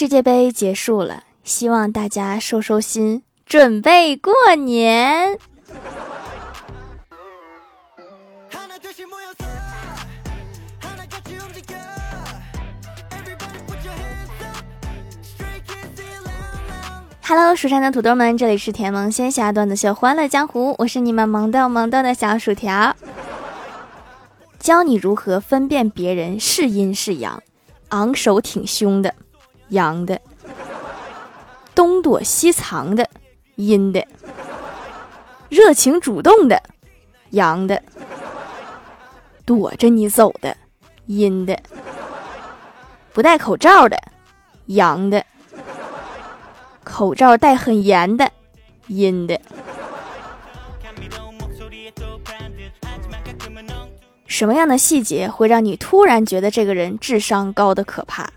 世界杯结束了，希望大家收收心，准备过年。Hello，蜀山的土豆们，这里是甜萌仙侠段子秀《欢乐江湖》，我是你们萌豆萌豆的小薯条，教你如何分辨别人是阴是阳，昂首挺胸的，阳的；东躲西藏的，阴的；热情主动的，阳的；躲着你走的，阴的；不戴口罩的，阳的。口罩戴很严的，阴的。什么样的细节会让你突然觉得这个人智商高的可怕？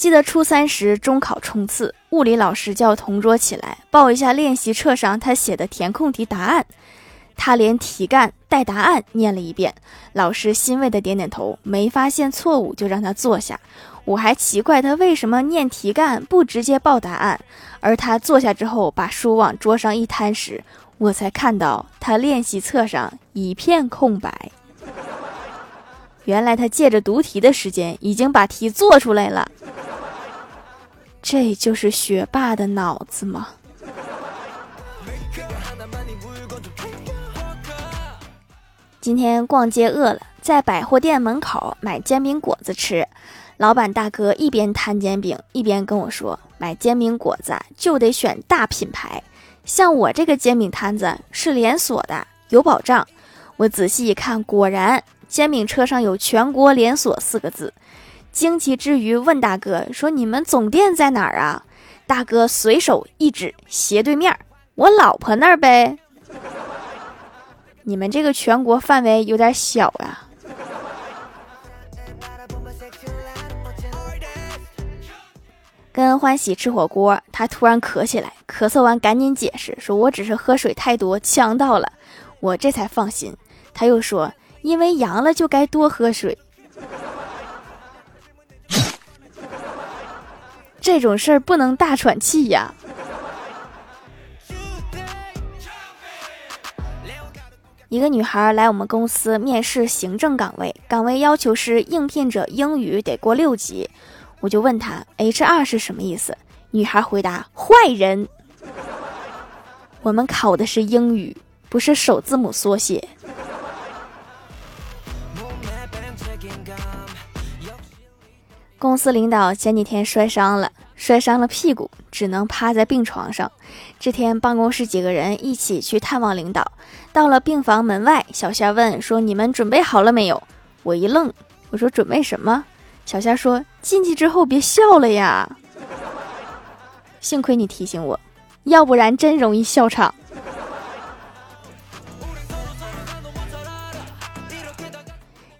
记得初三时中考冲刺，物理老师叫同桌起来报一下练习册上他写的填空题答案。他连题干带答案念了一遍，老师欣慰的点点头，没发现错误就让他坐下。我还奇怪他为什么念题干不直接报答案，而他坐下之后把书往桌上一摊时，我才看到他练习册上一片空白。原来他借着读题的时间已经把题做出来了。这就是学霸的脑子吗？今天逛街饿了，在百货店门口买煎饼果子吃。老板大哥一边摊煎饼，一边跟我说：“买煎饼果子就得选大品牌，像我这个煎饼摊子是连锁的，有保障。”我仔细一看，果然煎饼车上有“全国连锁”四个字。惊奇之余，问大哥说：“你们总店在哪儿啊？”大哥随手一指斜对面，我老婆那儿呗。你们这个全国范围有点小呀。跟欢喜吃火锅，他突然咳起来，咳嗽完赶紧解释说：“我只是喝水太多呛到了。”我这才放心。他又说：“因为阳了就该多喝水。”这种事儿不能大喘气呀。一个女孩来我们公司面试行政岗位，岗位要求是应聘者英语得过六级。我就问她，H R 是什么意思？女孩回答：坏人。我们考的是英语，不是首字母缩写。公司领导前几天摔伤了，摔伤了屁股，只能趴在病床上。这天办公室几个人一起去探望领导，到了病房门外，小仙问说：“你们准备好了没有？”我一愣，我说：“准备什么？”小仙说：“进去之后别笑了呀！幸亏你提醒我，要不然真容易笑场。”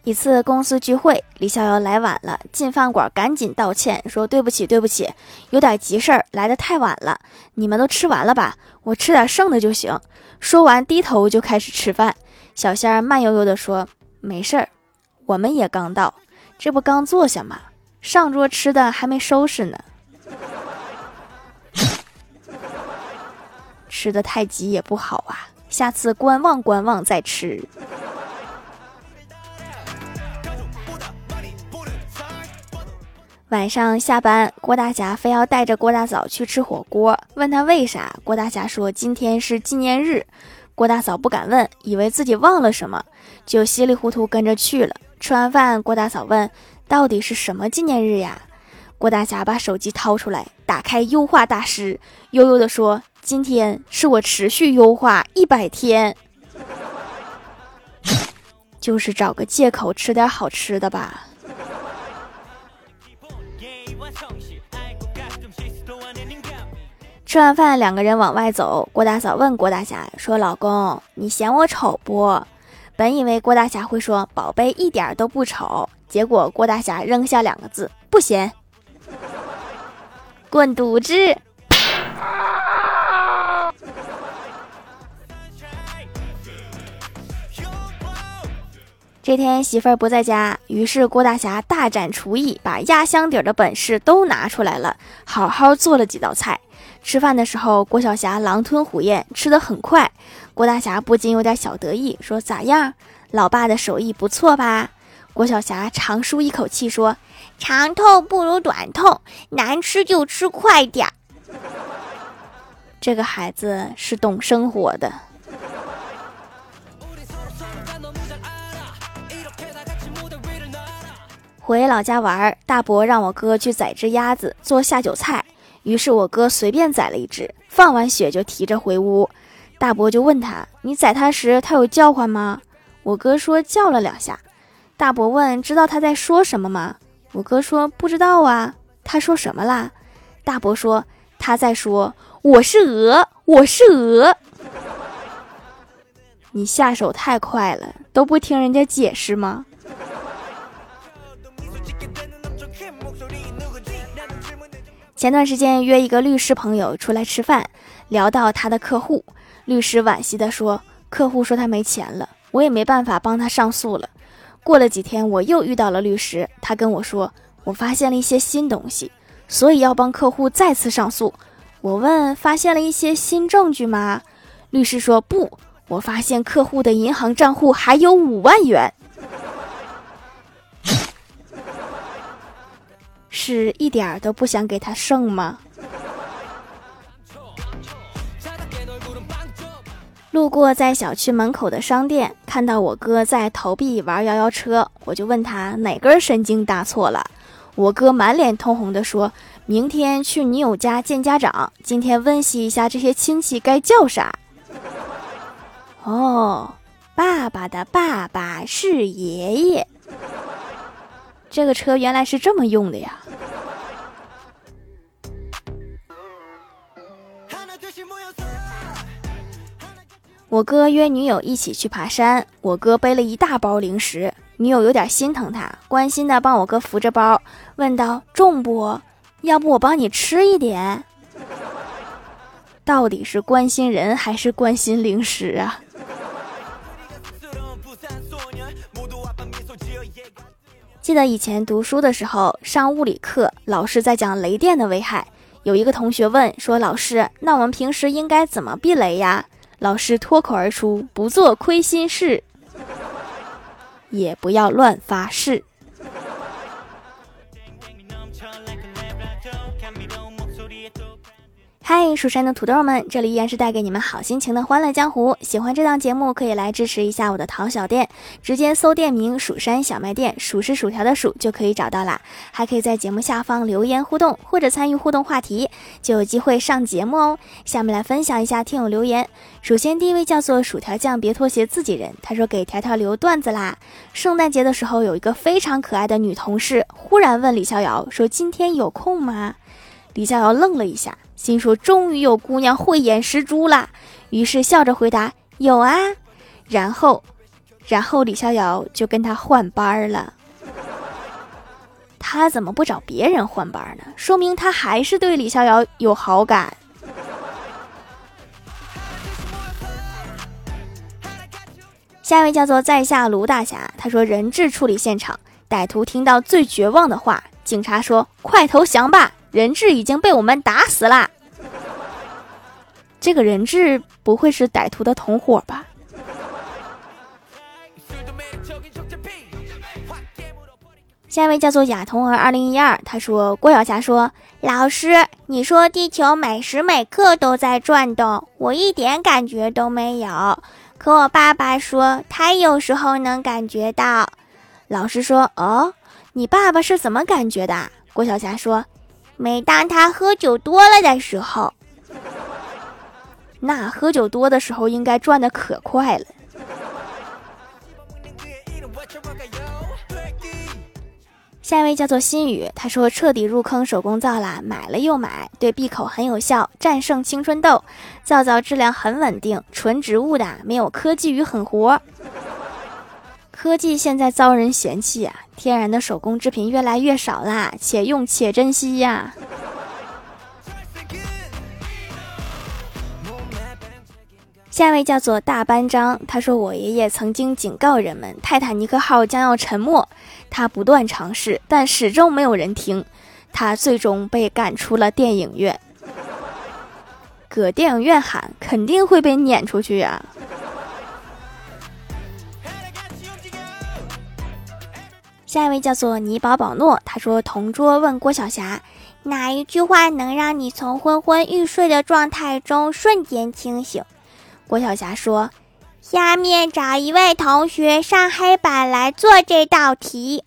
一次公司聚会，李逍遥来晚了，进饭馆赶紧道歉，说：“对不起，对不起，有点急事儿，来的太晚了。你们都吃完了吧？我吃点剩的就行。”说完，低头就开始吃饭。小仙儿慢悠悠地说：“没事儿，我们也刚到。”这不刚坐下吗？上桌吃的还没收拾呢。吃的太急也不好啊，下次观望观望再吃。晚上下班，郭大侠非要带着郭大嫂去吃火锅，问他为啥？郭大侠说今天是纪念日。郭大嫂不敢问，以为自己忘了什么，就稀里糊涂跟着去了。吃完饭，郭大嫂问：“到底是什么纪念日呀？”郭大侠把手机掏出来，打开优化大师，悠悠地说：“今天是我持续优化一百天，就是找个借口吃点好吃的吧。”吃完饭，两个人往外走。郭大嫂问郭大侠说：“老公，你嫌我丑不？”本以为郭大侠会说“宝贝一点都不丑”，结果郭大侠扔下两个字：“不嫌。”滚犊子！这天媳妇儿不在家，于是郭大侠大展厨艺，把压箱底的本事都拿出来了，好好做了几道菜。吃饭的时候，郭晓霞狼吞虎咽，吃得很快。郭大侠不禁有点小得意，说：“咋样，老爸的手艺不错吧？”郭晓霞长舒一口气，说：“长痛不如短痛，难吃就吃快点。”这个孩子是懂生活的。回老家玩，大伯让我哥去宰只鸭子做下酒菜，于是我哥随便宰了一只，放完血就提着回屋。大伯就问他：“你宰它时，它有叫唤吗？”我哥说：“叫了两下。”大伯问：“知道他在说什么吗？”我哥说：“不知道啊。”他说什么啦？大伯说：“他在说我是鹅，我是鹅。”你下手太快了，都不听人家解释吗？前段时间约一个律师朋友出来吃饭，聊到他的客户。律师惋惜地说：“客户说他没钱了，我也没办法帮他上诉了。”过了几天，我又遇到了律师，他跟我说：“我发现了一些新东西，所以要帮客户再次上诉。”我问：“发现了一些新证据吗？”律师说：“不，我发现客户的银行账户还有五万元，是一点儿都不想给他剩吗？”路过在小区门口的商店，看到我哥在投币玩摇摇车，我就问他哪根神经搭错了。我哥满脸通红的说：“明天去女友家见家长，今天温习一下这些亲戚该叫啥。”哦，爸爸的爸爸是爷爷，这个车原来是这么用的呀。我哥约女友一起去爬山，我哥背了一大包零食，女友有点心疼他，关心的帮我哥扶着包，问道：“重不？要不我帮你吃一点？”到底是关心人还是关心零食啊？记得以前读书的时候，上物理课，老师在讲雷电的危害，有一个同学问说：“老师，那我们平时应该怎么避雷呀？”老师脱口而出：“不做亏心事，也不要乱发誓。”嗨，蜀山的土豆们，这里依然是带给你们好心情的欢乐江湖。喜欢这档节目，可以来支持一下我的淘小店，直接搜店名“蜀山小卖店”，数是薯条的数就可以找到啦。还可以在节目下方留言互动，或者参与互动话题，就有机会上节目哦。下面来分享一下听友留言。首先第一位叫做薯条酱，别拖鞋自己人，他说给条条留段子啦。圣诞节的时候，有一个非常可爱的女同事，忽然问李逍遥说：“今天有空吗？”李逍遥愣了一下。心说：“终于有姑娘慧眼识珠啦！”于是笑着回答：“有啊。”然后，然后李逍遥就跟他换班了。他怎么不找别人换班呢？说明他还是对李逍遥有好感。下一位叫做在下卢大侠，他说：“人质处理现场，歹徒听到最绝望的话，警察说：‘快投降吧！’”人质已经被我们打死了。这个人质不会是歹徒的同伙吧？下一位叫做亚童儿二零一二，他说：“郭晓霞说，老师，你说地球每时每刻都在转动，我一点感觉都没有。可我爸爸说，他有时候能感觉到。”老师说：“哦，你爸爸是怎么感觉的？”郭晓霞说。每当他喝酒多了的时候，那喝酒多的时候应该转的可快了。下一位叫做心雨，他说彻底入坑手工皂啦，买了又买，对闭口很有效，战胜青春痘，皂皂质量很稳定，纯植物的，没有科技与狠活。科技现在遭人嫌弃呀，天然的手工制品越来越少啦，且用且珍惜呀。下一位叫做大班章，他说：“我爷爷曾经警告人们，泰坦尼克号将要沉没。他不断尝试，但始终没有人听。他最终被赶出了电影院。搁电影院喊，肯定会被撵出去呀。”下一位叫做尼宝宝诺，他说：“同桌问郭晓霞，哪一句话能让你从昏昏欲睡的状态中瞬间清醒？”郭晓霞说：“下面找一位同学上黑板来做这道题。”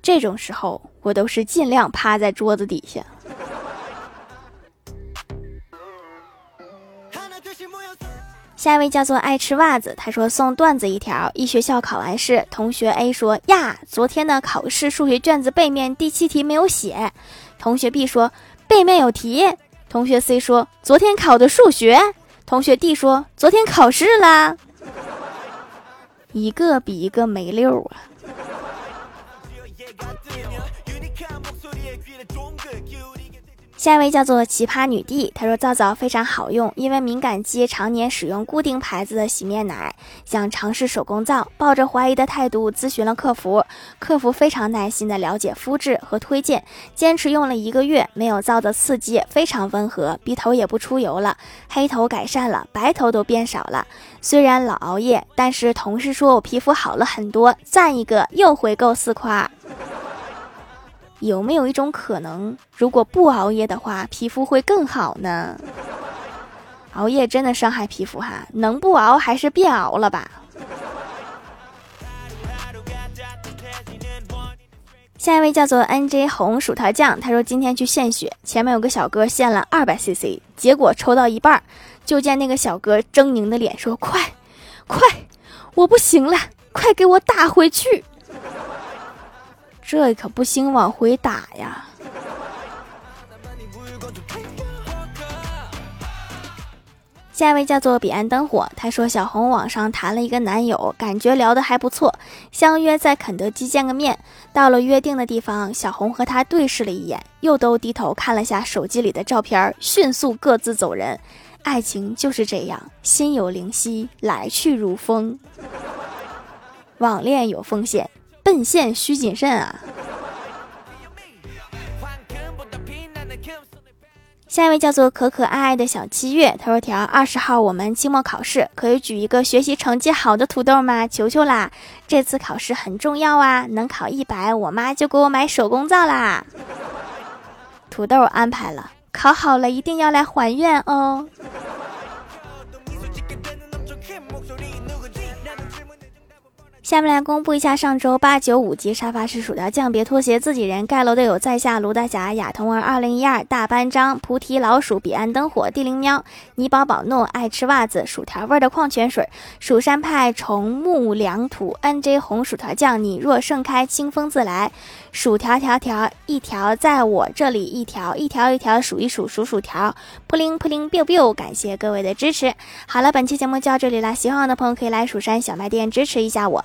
这种时候，我都是尽量趴在桌子底下。下一位叫做爱吃袜子，他说送段子一条：一学校考完试，同学 A 说呀，昨天的考试数学卷子背面第七题没有写。同学 B 说背面有题。同学 C 说昨天考的数学。同学 D 说昨天考试啦。一个比一个没溜啊。下一位叫做奇葩女帝，她说皂皂非常好用，因为敏感肌常年使用固定牌子的洗面奶，想尝试手工皂，抱着怀疑的态度咨询了客服，客服非常耐心的了解肤质和推荐，坚持用了一个月，没有皂的刺激，非常温和，鼻头也不出油了，黑头改善了，白头都变少了。虽然老熬夜，但是同事说我皮肤好了很多，赞一个又回购四块。有没有一种可能，如果不熬夜的话，皮肤会更好呢？熬夜真的伤害皮肤哈，能不熬还是别熬了吧。下一位叫做 N J 红薯条酱，他说今天去献血，前面有个小哥献了二百 CC，结果抽到一半，就见那个小哥狰狞的脸说：“快，快，我不行了，快给我打回去。”这可不兴往回打呀！下一位叫做彼岸灯火，他说小红网上谈了一个男友，感觉聊得还不错，相约在肯德基见个面。到了约定的地方，小红和他对视了一眼，又都低头看了下手机里的照片，迅速各自走人。爱情就是这样，心有灵犀，来去如风。网恋有风险。奔现需谨慎啊！下一位叫做可可爱爱的小七月，他说：“条二十号我们期末考试，可以举一个学习成绩好的土豆吗？求求啦！这次考试很重要啊，能考一百，我妈就给我买手工皂啦。”土豆安排了，考好了一定要来还愿哦。下面来公布一下上周八九五级沙发是薯条酱，别拖鞋，自己人盖楼的有在下卢大侠、亚童儿、二零一二大班章、菩提老鼠、彼岸灯火、地灵喵、泥宝宝诺、爱吃袜子、薯条味的矿泉水、蜀山派、虫木良土、NJ 红薯条酱。你若盛开，清风自来。薯条条条一条在我这里，一条一条一条数一数数薯条。扑灵扑灵 biu biu，感谢各位的支持。好了，本期节目就到这里啦，喜欢我的朋友可以来蜀山小卖店支持一下我。